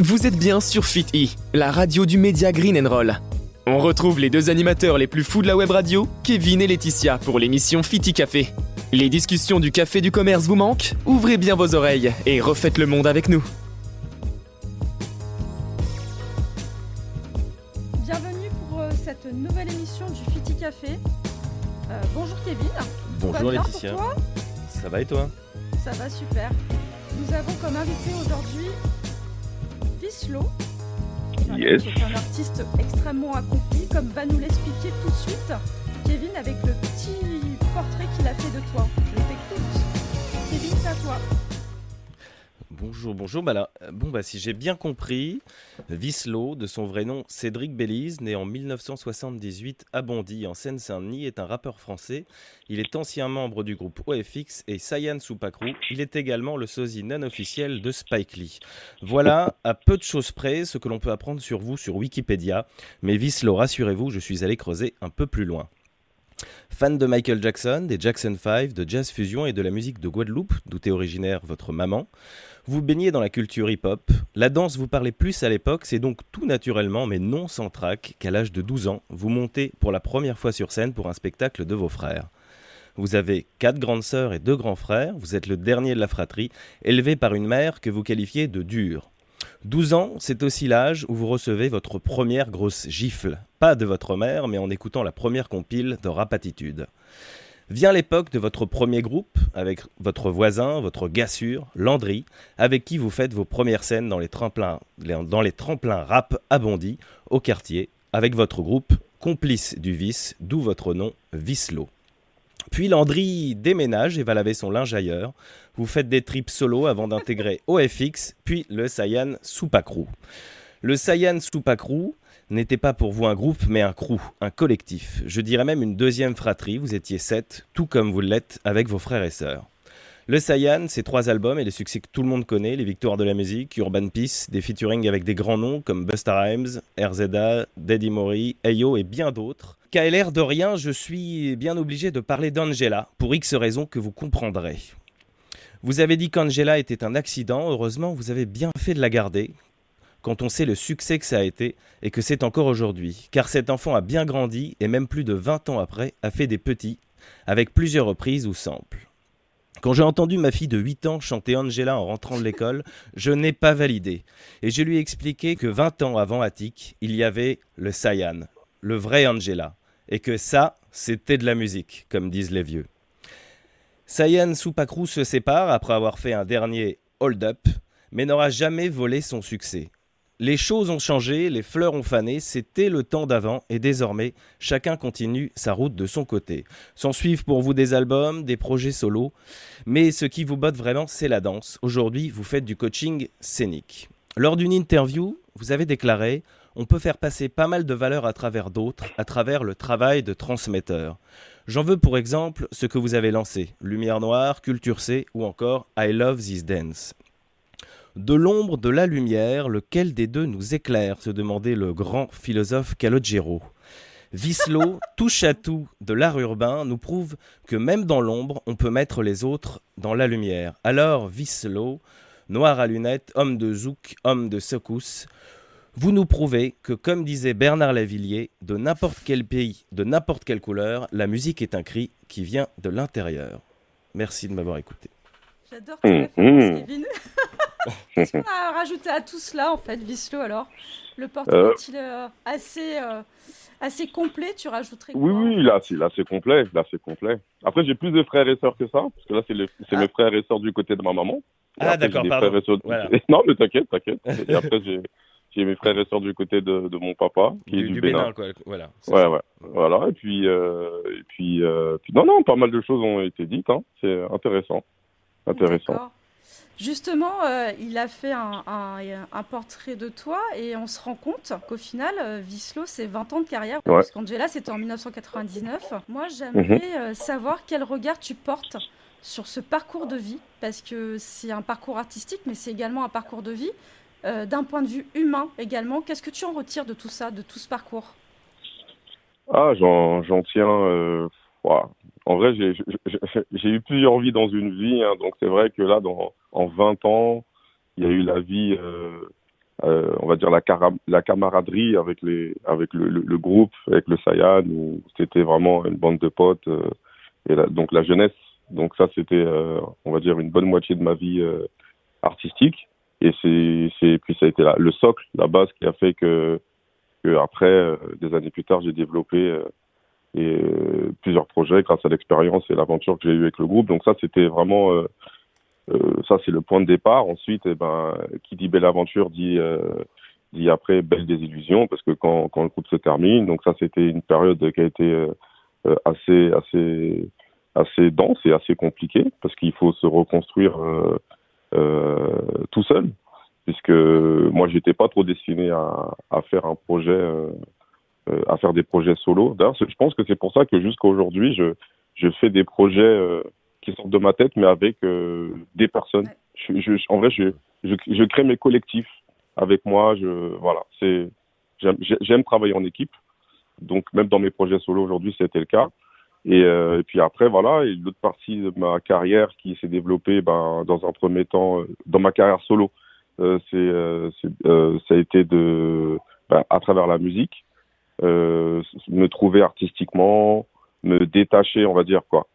Vous êtes bien sur Fit E, la radio du média Green and Roll. On retrouve les deux animateurs les plus fous de la web radio, Kevin et Laetitia, pour l'émission Fiti Café. Les discussions du café du commerce vous manquent Ouvrez bien vos oreilles et refaites le monde avec nous. Bienvenue pour euh, cette nouvelle émission du Fiti Café. Euh, bonjour Kevin. Tout va Bonjour bien Laetitia. Pour toi? Ça va et toi? Ça va super. Nous avons comme invité aujourd'hui Un- Yes. qui est un artiste extrêmement accompli, comme va nous l'expliquer tout de suite Kevin avec le petit portrait qu'il a fait de toi. Bonjour, bonjour. Bah euh, bon, bah, si j'ai bien compris, Vislo, de son vrai nom Cédric Bélise, né en 1978 à Bondy, en Seine-Saint-Denis, est un rappeur français. Il est ancien membre du groupe OFX et Sayan Soupacrou. Il est également le sosie non officiel de Spike Lee. Voilà, à peu de choses près, ce que l'on peut apprendre sur vous sur Wikipédia. Mais Vislo, rassurez-vous, je suis allé creuser un peu plus loin. Fan de Michael Jackson, des Jackson 5, de jazz fusion et de la musique de Guadeloupe, d'où est originaire votre maman, vous baignez dans la culture hip-hop. La danse vous parlait plus à l'époque, c'est donc tout naturellement, mais non sans trac, qu'à l'âge de 12 ans, vous montez pour la première fois sur scène pour un spectacle de vos frères. Vous avez quatre grandes sœurs et deux grands frères, vous êtes le dernier de la fratrie, élevé par une mère que vous qualifiez de dure. 12 ans, c'est aussi l'âge où vous recevez votre première grosse gifle. Pas de votre mère, mais en écoutant la première compile de Rapatitude. Vient l'époque de votre premier groupe, avec votre voisin, votre gars sûr, Landry, avec qui vous faites vos premières scènes dans les tremplins, rap à Bondy, au quartier, avec votre groupe, complice du vice, d'où votre nom, Vislo. Puis Landry déménage et va laver son linge ailleurs. Vous faites des trips solo avant d'intégrer OFX, puis le Saiyan Soupacrou. Le Saiyan Soupacrou n'était pas pour vous un groupe, mais un crew, un collectif. Je dirais même une deuxième fratrie, vous étiez sept, tout comme vous l'êtes avec vos frères et sœurs. Le Saiyan, c'est trois albums et les succès que tout le monde connaît, les victoires de la musique, Urban Peace, des featuring avec des grands noms comme Busta Rhymes, RZA, Daddy Mori, Ayo et bien d'autres. KLR de rien, je suis bien obligé de parler d'Angela, pour X raisons que vous comprendrez. Vous avez dit qu'Angela était un accident, heureusement vous avez bien fait de la garder, quand on sait le succès que ça a été et que c'est encore aujourd'hui, car cet enfant a bien grandi et même plus de 20 ans après a fait des petits, avec plusieurs reprises ou samples. Quand j'ai entendu ma fille de 8 ans chanter Angela en rentrant de l'école, je n'ai pas validé. Et je lui ai expliqué que 20 ans avant Attic, il y avait le Saiyan, le vrai Angela. Et que ça, c'était de la musique, comme disent les vieux. Saiyan Soupacrou se sépare après avoir fait un dernier hold-up, mais n'aura jamais volé son succès. Les choses ont changé, les fleurs ont fané, c'était le temps d'avant et désormais, chacun continue sa route de son côté. S'en suivent pour vous des albums, des projets solos, mais ce qui vous botte vraiment, c'est la danse. Aujourd'hui, vous faites du coaching scénique. Lors d'une interview, vous avez déclaré On peut faire passer pas mal de valeurs à travers d'autres, à travers le travail de transmetteur. J'en veux pour exemple ce que vous avez lancé Lumière Noire, Culture C ou encore I Love This Dance. De l'ombre, de la lumière, lequel des deux nous éclaire se demandait le grand philosophe Calogero. Vislo, touche à tout de l'art urbain, nous prouve que même dans l'ombre, on peut mettre les autres dans la lumière. Alors, Vislo, noir à lunettes, homme de zouk, homme de secousse, vous nous prouvez que, comme disait Bernard Lavillier, de n'importe quel pays, de n'importe quelle couleur, la musique est un cri qui vient de l'intérieur. Merci de m'avoir écouté. J'adore tes Mhm. références, Kevin. Qu'est-ce qu'on a rajouté à tout cela, en fait, Vislo, alors? Le portrait Euh. est-il euh, assez, euh, assez complet? Tu rajouterais Oui, quoi? oui, là, c'est, là, c'est complet. Là, c'est complet. Après, j'ai plus de frères et sœurs que ça, parce que là, c'est, les, c'est Ah. mes frères et sœurs du côté de ma maman. Et Ah, après, d'accord, pardon. frères et sœurs du- Voilà. Non, mais t'inquiète, t'inquiète. Et après, j'ai, j'ai mes frères et sœurs du côté de, de mon papa, qui est Du, du, du Bénin. Bénin, quoi. Voilà. Ouais, ça. ouais. Voilà. Et puis, euh, et puis, euh, puis, non, non, pas mal de choses ont été dites. Hein. C'est intéressant. Intéressant. Justement, euh, il a fait un, un- un portrait de toi et on se rend compte qu'au final, euh, Vislo, c'est 20 ans de carrière. Ouais. Parce qu'Angela, c'était en 1999. Moi, j'aimerais Mhm. euh, savoir quel regard tu portes sur ce parcours de vie, parce que c'est un parcours artistique, mais c'est également un parcours de vie. Euh, D'un point de vue humain également, qu'est-ce que tu en retires de tout ça, de tout ce parcours? Ah, j'en, j'en tiens. Euh. En vrai, j'ai, eu plusieurs vies dans une vie, hein, donc c'est vrai que là, dans, en 20 ans, il y a eu la vie, euh, on va dire la, la camaraderie avec les avec le, groupe, avec le Sayan, où c'était vraiment une bande de potes. et donc la jeunesse. Donc ça, c'était, on va dire, une bonne moitié de ma vie artistique. Et c'est, puis ça a été le socle, la base qui a fait que, que après, des années plus tard, j'ai développé et euh, plusieurs projets grâce à l'expérience et l'aventure que j'ai eue avec le groupe. Donc ça, c'était vraiment euh, euh, ça, c'est le point de départ. Ensuite, eh ben, qui dit belle aventure dit dit après belle désillusion parce que quand, quand le groupe se termine, donc ça, c'était une période qui a été assez assez assez dense et assez compliquée parce qu'il faut se reconstruire tout seul puisque moi j'étais pas trop destiné à, à faire un projet à faire des projets solo. D'ailleurs, je pense que c'est pour ça que jusqu'à aujourd'hui, je, je fais des projets euh, qui sortent de ma tête, mais avec euh, des personnes. Je, je, en vrai, je, crée mes collectifs avec moi. Je, voilà, c'est, j'aime travailler en équipe. Donc, même dans mes projets solo aujourd'hui, c'était le cas. Et, et, puis après, voilà, et l'autre partie de ma carrière qui s'est développée ben, dans un premier temps, dans ma carrière solo, euh, c'est, ça a été de, ben, à travers la musique. Euh, me trouver artistiquement, me détacher, on va dire quoi.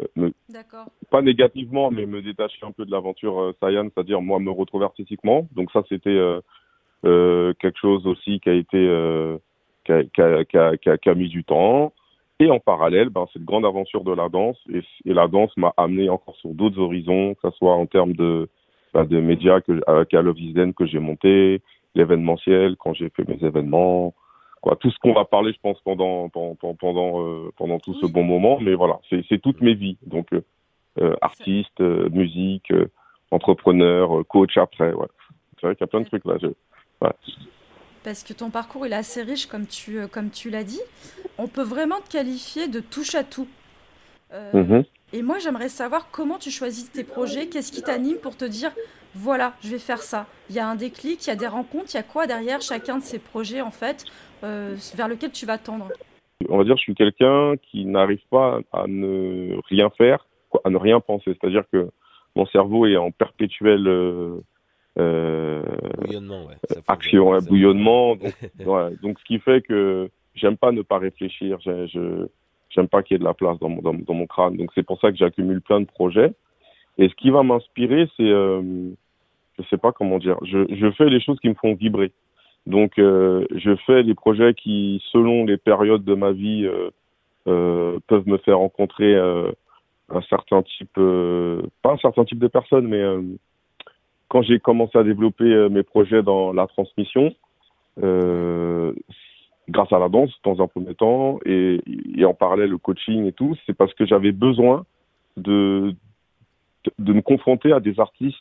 Euh, me, pas négativement, mais me détacher un peu de l'aventure euh, c'est-à-dire moi me retrouver artistiquement. Donc ça, c'était quelque chose aussi qui a été qui, a, qui, a, qui, a, qui, a, qui, a, mis du temps. Et en parallèle, ben, cette grande aventure de la danse. Et, et la danse m'a amené encore sur d'autres horizons, que ce soit en termes de, ben, de médias que, avec Love que j'ai monté, l'événementiel quand j'ai fait mes événements, quoi, tout ce qu'on va parler, je pense, pendant pendant pendant, euh, pendant tout ce bon moment. Mais voilà, c'est toutes mes vies. Donc euh, euh artiste, musique, entrepreneur, coach après. Ouais. C'est vrai qu'il y a plein de trucs là. Je... Ouais. Parce que ton parcours il est assez riche, comme tu comme tu l'as dit. On peut vraiment te qualifier de touche à tout. Mm Et moi, j'aimerais savoir comment tu choisis tes projets, qu'est-ce qui t'anime pour te dire voilà, je vais faire ça. Il y a un déclic, il y a des rencontres, il y a quoi derrière chacun de ces projets en fait euh, vers lequel tu vas tendre? On va dire je suis quelqu'un qui n'arrive pas à ne rien faire, à ne rien penser. C'est-à-dire que mon cerveau est en perpétuel euh, euh bouillonnement, ouais. action, bouillonnement. Donc, ouais, donc, ce qui fait que j'aime pas ne pas réfléchir. Je j'aime pas qu'il y ait de la place dans mon, dans, dans mon crâne. Donc c'est pour ça que j'accumule plein de projets. Et ce qui va m'inspirer, c'est, euh, je sais pas comment dire, je, je fais les choses qui me font vibrer. Donc, euh, je fais des projets qui, selon les périodes de ma vie, euh, euh, peuvent me faire rencontrer euh, un certain type, euh, pas un certain type de personnes, mais quand j'ai commencé à développer mes projets dans la transmission, grâce à la danse dans un premier temps, et, et en parallèle le coaching et tout, c'est parce que j'avais besoin de, de me confronter à des artistes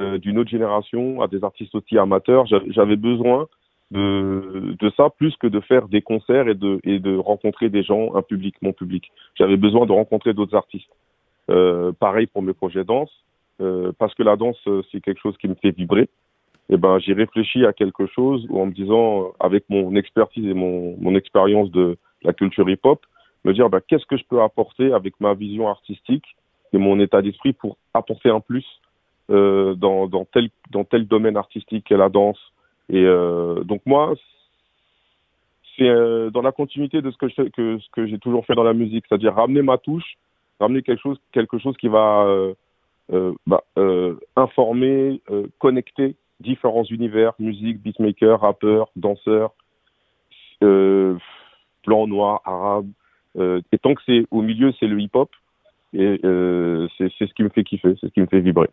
euh, d'une autre génération, à des artistes aussi amateurs. J'avais besoin de, ça plus que de faire des concerts et de, rencontrer des gens, un public, mon public. J'avais besoin de rencontrer d'autres artistes. Euh, pareil pour mes projets danse, euh, parce que la danse, c'est quelque chose qui me fait vibrer. Et eh ben, j'ai réfléchi à quelque chose en me disant, avec mon expertise et mon, expérience de la culture hip-hop, me dire, ben, qu'est-ce que je peux apporter avec ma vision artistique et mon état d'esprit pour apporter un plus euh, dans, tel, dans tel domaine artistique qu'est la danse. Et euh, donc moi, c'est euh, dans la continuité de ce que j'ai toujours fait dans la musique, c'est-à-dire ramener ma touche, ramener quelque chose, quelque chose qui va bah, informer, connecter différents univers, musique, beatmaker, rappeur, danseur, blanc, noir, arabe. et tant que c'est au milieu, c'est le hip-hop. Et euh, c'est ce qui me fait kiffer, c'est ce qui me fait vibrer.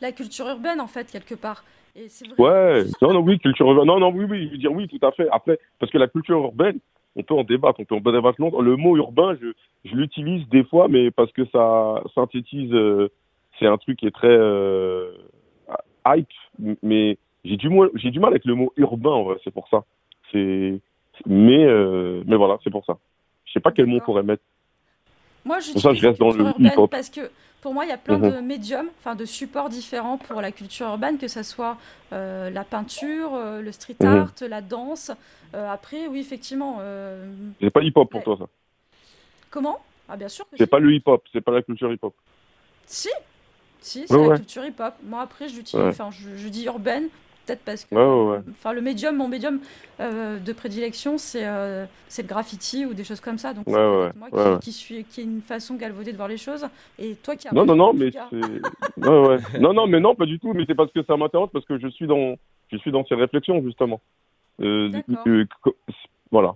La culture urbaine, en fait, quelque part. Et vrai ouais, non, non, oui, culture urbaine. Non, non, oui, oui, je veux dire oui, tout à fait. Après, parce que la culture urbaine, on peut en débattre, on peut en débattre longtemps. Le mot urbain, je, je l'utilise des fois, mais parce que ça synthétise, euh, c'est un truc qui est très euh, hype, mais j'ai du, j'ai du mal avec le mot urbain, en vrai, c'est pour ça. C'est, mais, euh, mais voilà, c'est pour ça. Je sais pas quel mot on pourrait mettre. Moi, je ça, je reste dans le hip-hop. Parce que pour moi, il y a plein de mhm. médiums, enfin de supports différents pour la culture urbaine, que ce soit euh, la peinture, euh, le street mhm. art, la danse. Euh, après, oui, effectivement. C'est pas hip-hop pour toi, ça Comment? Ah, bien sûr. C'est pas le hip-hop, c'est pas la culture hip-hop. Si, si, c'est la culture hip-hop. Moi, après, je, enfin, je, je dis urbaine peut-être parce que enfin le médium mon médium euh, de prédilection c'est euh, c'est le graffiti ou des choses comme ça. Donc c'est moi qui, suis qui est une façon galvaudée de voir les choses. Et toi qui as non non non mais non non mais non pas du tout mais c'est parce que ça m'intéresse parce que je suis dans je suis dans ces réflexions justement. Euh, voilà.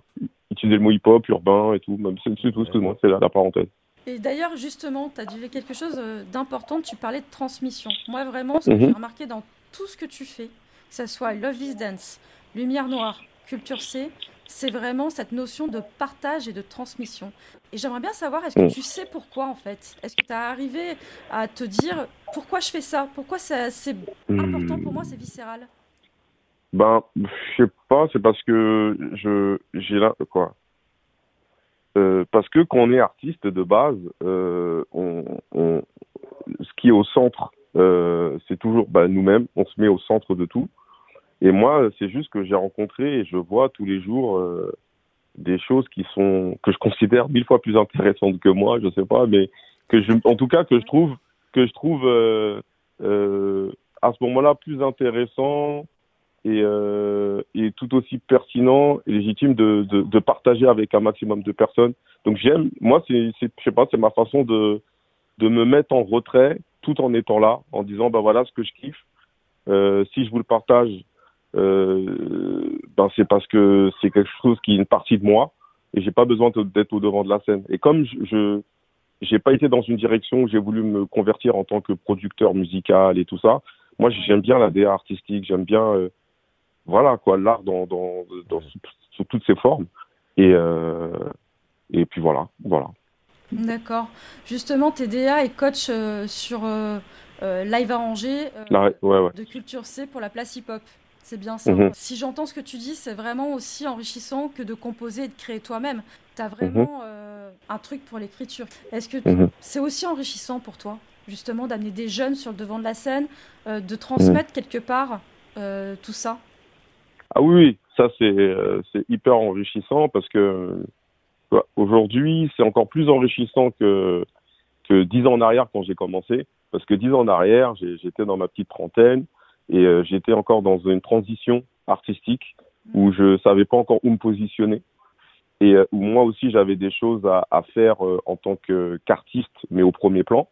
Utiliser le mot hip hop urbain et tout même c'est tout excuse-moi c'est la, la parenthèse. Et d'ailleurs, justement, tu as dit quelque chose d'important, tu parlais de transmission. Moi, vraiment, ce que mhm. j'ai remarqué dans tout ce que tu fais, que ce soit Love is Dance, Lumière Noire, Culture C, c'est vraiment cette notion de partage et de transmission. Et j'aimerais bien savoir, est-ce que tu sais pourquoi en fait? Est-ce que tu as arrivé à te dire pourquoi je fais ça? Pourquoi c'est important pour moi, c'est viscéral? Ben, je sais pas, c'est parce que je j'ai là quoi. Euh, parce que quand on est artiste de base, euh, on, on, ce qui est au centre, c'est toujours bah, nous-mêmes, on se met au centre de tout. Et moi, c'est juste que j'ai rencontré et je vois tous les jours euh, des choses qui sont que je considère mille fois plus intéressantes que moi, je sais pas, mais que je, en tout cas que je trouve que je trouve euh, euh, à ce moment-là plus intéressant et, euh, et tout aussi pertinent et légitime de, de, de, partager avec un maximum de personnes. Donc j'aime, moi c'est, je sais pas, c'est ma façon de de me mettre en retrait tout en étant là, en disant ben voilà ce que je kiffe. Euh, si je vous le partage, euh, ben c'est parce que c'est quelque chose qui est une partie de moi et j'ai pas besoin d'être au devant de la scène. Et comme je, j'ai pas été dans une direction où j'ai voulu me convertir en tant que producteur musical et tout ça. Moi, j'aime bien la DA artistique, j'aime bien, euh, voilà quoi, l'art dans, dans, dans, sous, toutes ses formes. Et euh, et puis voilà, voilà. D'accord. Justement, TDA est coach euh, sur euh, euh, Live Arrangé de Culture C pour la place hip-hop. C'est bien ça. Mhm. Si j'entends ce que tu dis, c'est vraiment aussi enrichissant que de composer et de créer toi-même. Tu as vraiment mhm. un truc pour l'écriture. Est-ce que mhm. c'est aussi enrichissant pour toi, justement, d'amener des jeunes sur le devant de la scène, de transmettre quelque part tout ça? Ah oui, ça c'est hyper enrichissant parce que Aujourd'hui, c'est encore plus enrichissant que que dix ans en arrière quand j'ai commencé, parce que dix ans en arrière, j'étais dans ma petite trentaine et euh, j'étais encore dans une transition artistique où je savais pas encore où me positionner et euh, où moi aussi j'avais des choses à, à faire euh, en tant qu'artiste, mais au premier plan.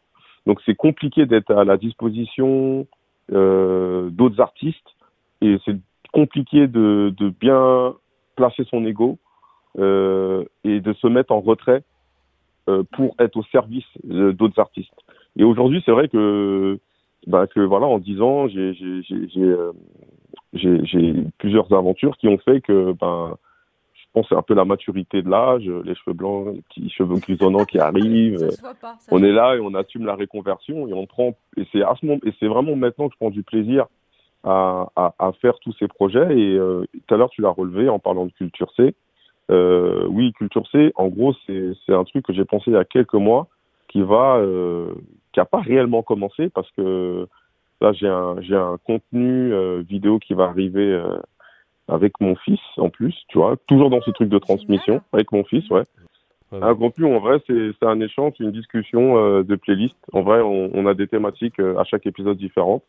Donc c'est compliqué d'être à la disposition d'autres artistes et c'est compliqué de, de bien placer son ego et de se mettre en retrait euh, pour être au service d'autres artistes. Et aujourd'hui, c'est vrai que, bah, que voilà, en 10 ans, j'ai euh, plusieurs aventures qui ont fait que, ben, je pense c'est un peu la maturité de l'âge, les cheveux blancs, les petits cheveux grisonnants qui arrivent. on est là et on assume la réconversion et on prend et c'est à ce moment et c'est vraiment maintenant que je prends du plaisir à, à, à faire tous ces projets. Et tout à l'heure tu l'as relevé en parlant de culture C. Euh, oui, Culture C, en gros, c'est un truc que j'ai pensé il y a quelques mois qui va, euh, qui a pas réellement commencé parce que là, j'ai un, j'ai un contenu euh, vidéo qui va arriver euh, avec mon fils en plus, tu vois, toujours dans ce truc de transmission avec mon fils, ouais. Un contenu, en vrai, c'est un échange, une discussion euh, de playlist. En vrai, on, on a des thématiques à chaque épisode différentes.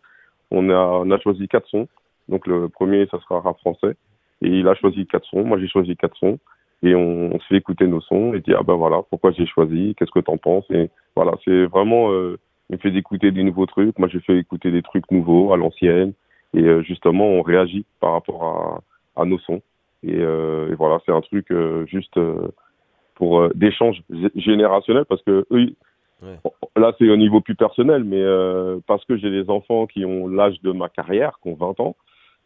On a, on a choisi quatre sons. Donc le premier, ça sera rap français. Et il a choisi quatre sons, moi j'ai choisi quatre sons. Et on, on, se fait écouter nos sons et dit ah ben voilà pourquoi j'ai choisi, qu'est-ce que t'en penses? Et voilà c'est vraiment euh, il me fait d'écouter des nouveaux trucs, moi j'ai fait écouter des trucs nouveaux à l'ancienne. Et euh, justement on réagit par rapport à, à nos sons. Et, euh, et voilà c'est un truc euh, juste euh, pour d'échange générationnel parce que eux ouais. là c'est au niveau plus personnel mais parce que j'ai des enfants qui ont l'âge de ma carrière qui ont 20 ans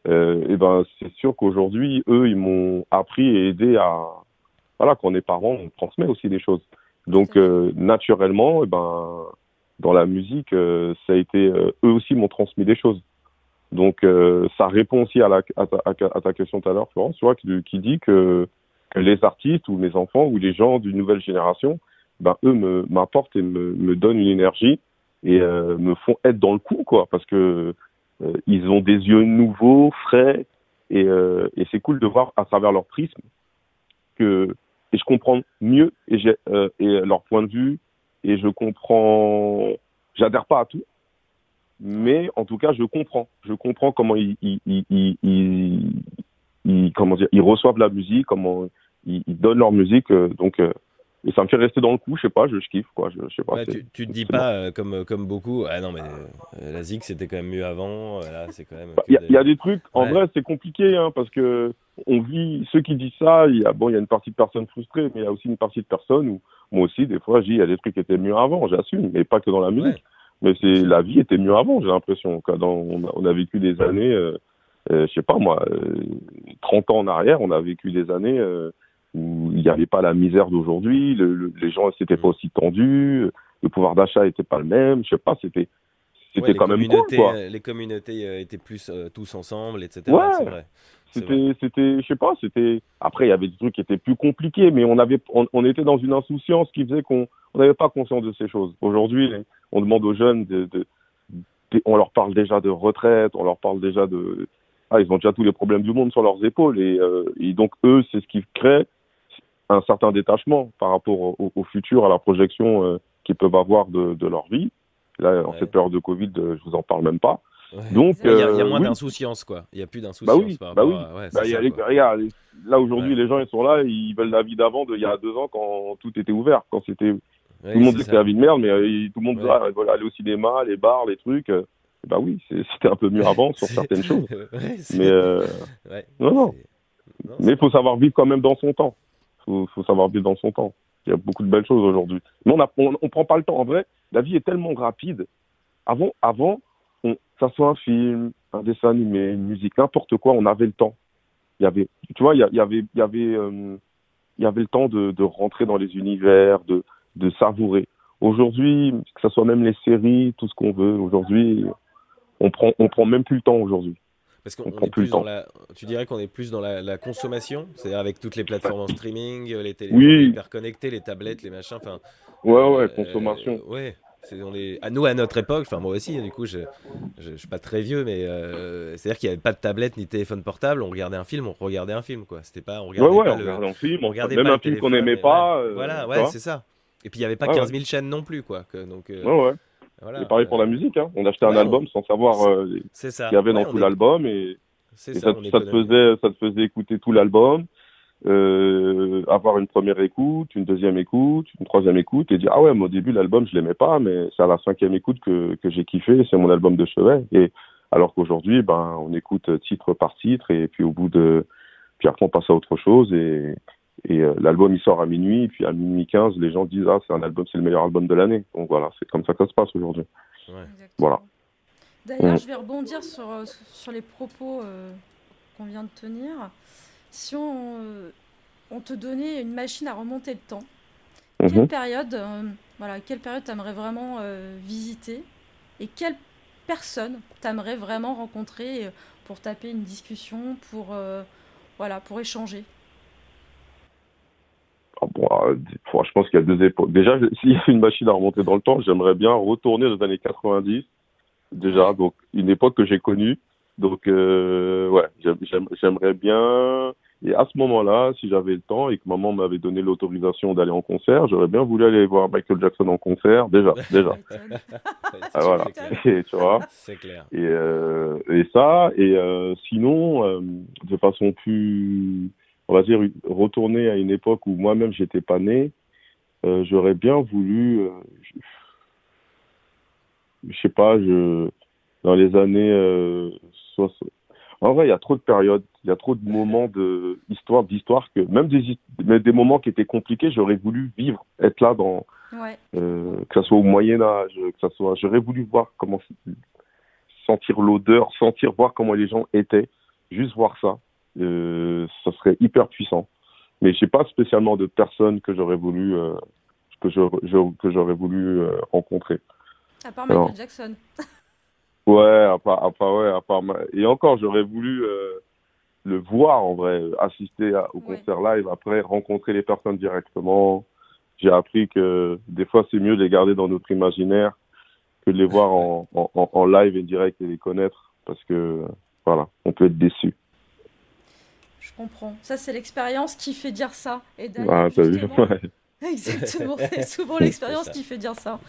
euh, et ben c'est sûr qu'aujourd'hui, eux, ils m'ont appris et aidé à voilà, quand on est parent, on transmet aussi des choses. Donc euh, naturellement, et ben dans la musique, euh, ça a été euh, eux aussi m'ont transmis des choses. Donc euh, ça répond aussi à, la, à, ta, à ta question tout à l'heure, Florence, tu vois, qui, qui dit que, que, les artistes ou les enfants ou les gens d'une nouvelle génération, ben eux me m'apportent et me, me donnent une énergie et me font être dans le coup, quoi, parce que euh, ils ont des yeux nouveaux, frais, et, euh, et c'est cool de voir à travers leur prisme que et je comprends mieux euh, et leur point de vue et je comprends j'adhère pas à tout mais en tout cas, je comprends. Je comprends comment ils, reçoivent la musique, comment ils, donnent leur musique. Euh, donc, euh, et ça me fait rester dans le coup, je sais pas, je, kiffe quoi. Je, je sais pas. tu, tu te dis pas euh, comme comme beaucoup, ah non mais la zig c'était quand même mieux avant. Là c'est quand même. Bah, il y, a des trucs. En vrai, c'est compliqué hein, parce que on vit ceux qui disent ça. Il y a bon, il y a une partie de personnes frustrées, mais il y a aussi une partie de personnes où moi aussi des fois, je dis il y a des trucs qui étaient mieux avant. J'assume, mais pas que dans la musique. Mais c'est la vie était mieux avant, j'ai l'impression. Quand on, on, a vécu des années, euh, euh, je sais pas moi, 30 ans en arrière, on a vécu des années où il n'y avait pas la misère d'aujourd'hui, le, les gens n'étaient pas aussi tendus, le pouvoir d'achat n'était pas le même, je sais pas, c'était c'était quand même cool, quoi. Les communautés euh, étaient plus euh, tous ensemble, etc. Ouais. C'est vrai. C'était, c'était, je sais pas, c'était. Après, il y avait des trucs qui étaient plus compliqués, mais on avait, on, était dans une insouciance qui faisait qu'on, on n'avait pas conscience de ces choses. Aujourd'hui, on demande aux jeunes de, de, on leur parle déjà de retraite, on leur parle déjà de, ah, ils ont déjà tous les problèmes du monde sur leurs épaules, et, euh, et donc eux, c'est ce qui crée un certain détachement par rapport au, futur, à la projection euh, qu'ils peuvent avoir de, de, leur vie. Là, en cette période de Covid, euh, je vous en parle même pas. Donc, il y a, euh, moins d'insouciance, quoi. Il n'y a plus d'insouciance. Bah oui, bah oui. bah, y a regarde, là aujourd'hui, les gens ils sont là, ils veulent la vie d'avant, il y a deux ans, quand tout était ouvert, quand c'était tout le monde disait la vie de merde, mais tout le monde voilà, aller au cinéma, les bars, les trucs. bah oui, c'était un peu mieux avant sur certaines choses. mais non, non. mais il faut savoir vivre quand même dans son temps faut, faut savoir vivre dans son temps. Il y a beaucoup de belles choses aujourd'hui. Mais on ne prend pas le temps. En vrai, la vie est tellement rapide. Avant, avant on, ça soit un film, un dessin animé, une musique, n'importe quoi, on avait le temps. Il y avait, tu vois, il y, avait, y avait, euh, y avait le temps de, rentrer dans les univers, de, de savourer. Aujourd'hui, que ce soit même les séries, tout ce qu'on veut, aujourd'hui, on prend, on prend même plus le temps aujourd'hui. Parce qu'on est plus dans la. Tu dirais qu'on est plus dans la, consommation, c'est-à-dire avec toutes les plateformes en streaming, les téléphones hyper connectés, les tablettes, les machins. Enfin. Ouais, ouais, euh, consommation. ouais. C'est on est à nous à notre époque. Enfin moi aussi. Du coup, je, je, suis pas très vieux, mais euh, c'est-à-dire qu'il n'y avait pas de tablette ni de téléphone portable. On regardait un film, on regardait un film, quoi. C'était pas. On regardait ouais, ouais, on regardait un film. On regardait même un film qu'on n'aimait pas. Euh, voilà, ouais, c'est ça. Et puis il n'y avait pas 15 000 chaînes non plus, quoi. Que, donc. ouais, Voilà, pareil pour la musique. Hein. On achetait un album sans savoir ce qu'il y avait dans tout l'album et ça, ça, te faisait, ça te faisait écouter tout l'album, euh, avoir une première écoute, une deuxième écoute, une troisième écoute, et dire ah ouais, moi au début l'album je l'aimais pas, mais c'est à la cinquième écoute que, que j'ai kiffé, c'est mon album de chevet. Et alors qu'aujourd'hui, ben on écoute titre par titre, et puis au bout de, puis après on passe à autre chose, et, et euh, l'album il sort à minuit, puis à minuit 15, les gens disent ah c'est un album, c'est le meilleur album de l'année. Donc voilà, c'est comme ça que ça se passe aujourd'hui. Ouais. Voilà. D'ailleurs, je vais rebondir sur, euh, sur les propos euh, qu'on vient de tenir. Si on, euh, on, te donnait une machine à remonter le temps, quelle mhm. période, voilà, quelle période t'aimerais vraiment visiter et quelle personne t'aimerais vraiment rencontrer pour taper une discussion, pour, voilà, pour échanger? Je pense qu'il y a deux époques. Déjà, s'il y a une machine à remonter dans le temps, j'aimerais bien retourner aux années 90 déjà, donc une époque que j'ai connue. Donc, euh, ouais, j'aimerais bien. Et à ce moment-là, si j'avais le temps et que maman m'avait donné l'autorisation d'aller en concert, j'aurais bien voulu aller voir Michael Jackson en concert, déjà, déjà. ah, voilà, et, tu vois. C'est clair. Et, euh, et ça, et euh, sinon, euh, de façon plus, on va dire, retourner à une époque où moi-même j'étais pas né, euh, j'aurais bien voulu je sais pas, je, dans les années euh, 60. En vrai, il y a trop de périodes, il y a trop de moments de histoire, d'histoire que même des, des moments qui étaient compliqués, j'aurais voulu vivre, être là dans, ouais. euh, que ça soit au Moyen Âge, que ça soit, j'aurais voulu voir comment sentir l'odeur, sentir voir comment les gens étaient, juste voir ça, euh, ça serait hyper puissant. Mais je sais pas spécialement de personnes que j'aurais voulu euh, que j'aurais voulu euh, rencontrer. À part Michael Jackson. ouais, à part, à part, ouais, à part. Et encore, j'aurais voulu euh, le voir en vrai, assister au concert live, après rencontrer les personnes directement. J'ai appris que des fois, c'est mieux de les garder dans notre imaginaire que de les voir en, en, en live et direct et les connaître parce que voilà, on peut être déçu. Je comprends. Ça, c'est l'expérience qui fait dire ça. Et ah, vu. Exactement, c'est souvent l'expérience qui fait dire ça.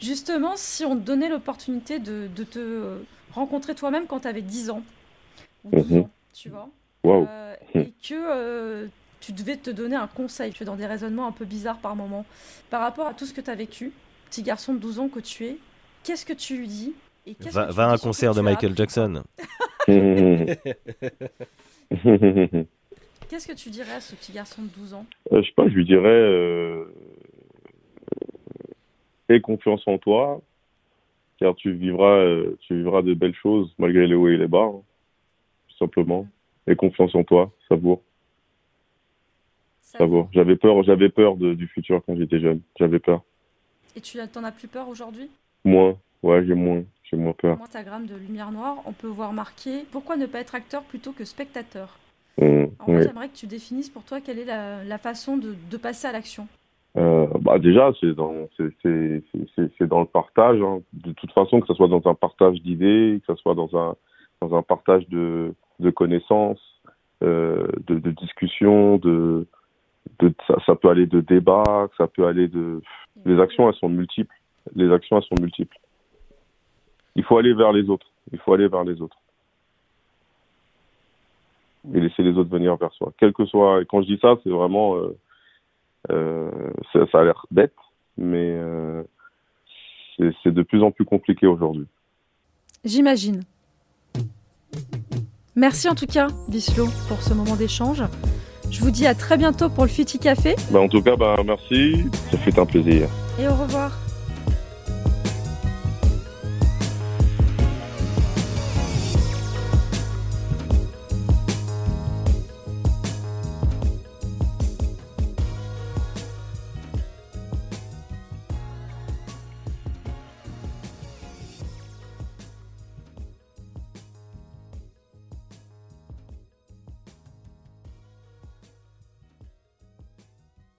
Justement, si on te donnait l'opportunité de, te rencontrer toi-même quand tu avais 10 ans, ou 12 ans, tu vois, euh, et que euh, tu devais te donner un conseil, tu es dans des raisonnements un peu bizarres par moment, par rapport à tout ce que tu as vécu, petit garçon de 12 ans que tu es, qu'est-ce que tu lui dis et Va, va à un concert de Michael Jackson. Qu'est-ce que tu dirais à ce petit garçon de 12 ans euh, Je sais pas, je lui dirais euh, aie confiance en toi, car tu vivras, euh, tu vivras de belles choses malgré les hauts et les bas, hein, tout simplement. Aie confiance en toi, savoure. Savoure. J'avais peur, j'avais peur du futur quand j'étais jeune. J'avais peur. Et tu n'en as plus peur aujourd'hui? Moins, ouais, j'ai moins, j'ai moins peur. Instagram de Lumière Noire, on peut voir marqué pourquoi ne pas être acteur plutôt que spectateur? Mmh, j'aimerais que tu définisses pour toi quelle est la, façon de, passer à l'action. Euh, bah déjà, c'est dans, c'est, dans le partage. Hein. De toute façon, que ce soit dans un partage d'idées, que ce soit dans un, dans un partage de, de connaissances, euh, de, de discussions, de, de ça, ça, peut aller de débats, ça peut aller de. Les actions, elles sont multiples. Les actions, elles sont multiples. Il faut aller vers les autres. Il faut aller vers les autres et laisser les autres venir vers soi. Quel que soit, quand je dis ça, c'est vraiment, euh, euh, ça, a l'air bête, mais euh, c'est de plus en plus compliqué aujourd'hui. J'imagine. Merci en tout cas, Vislo, pour ce moment d'échange. Je vous dis à très bientôt pour le Fiti Café. Bah en tout cas, bah, merci. Ça fait un plaisir. Et au revoir.